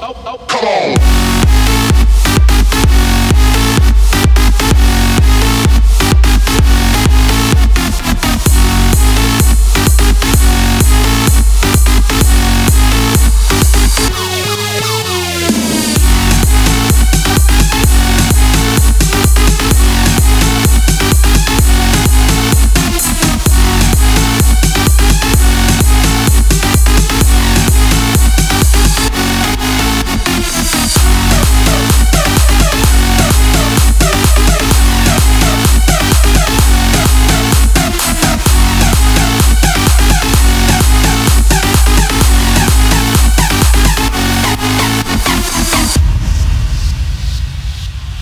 oh, oh, come on.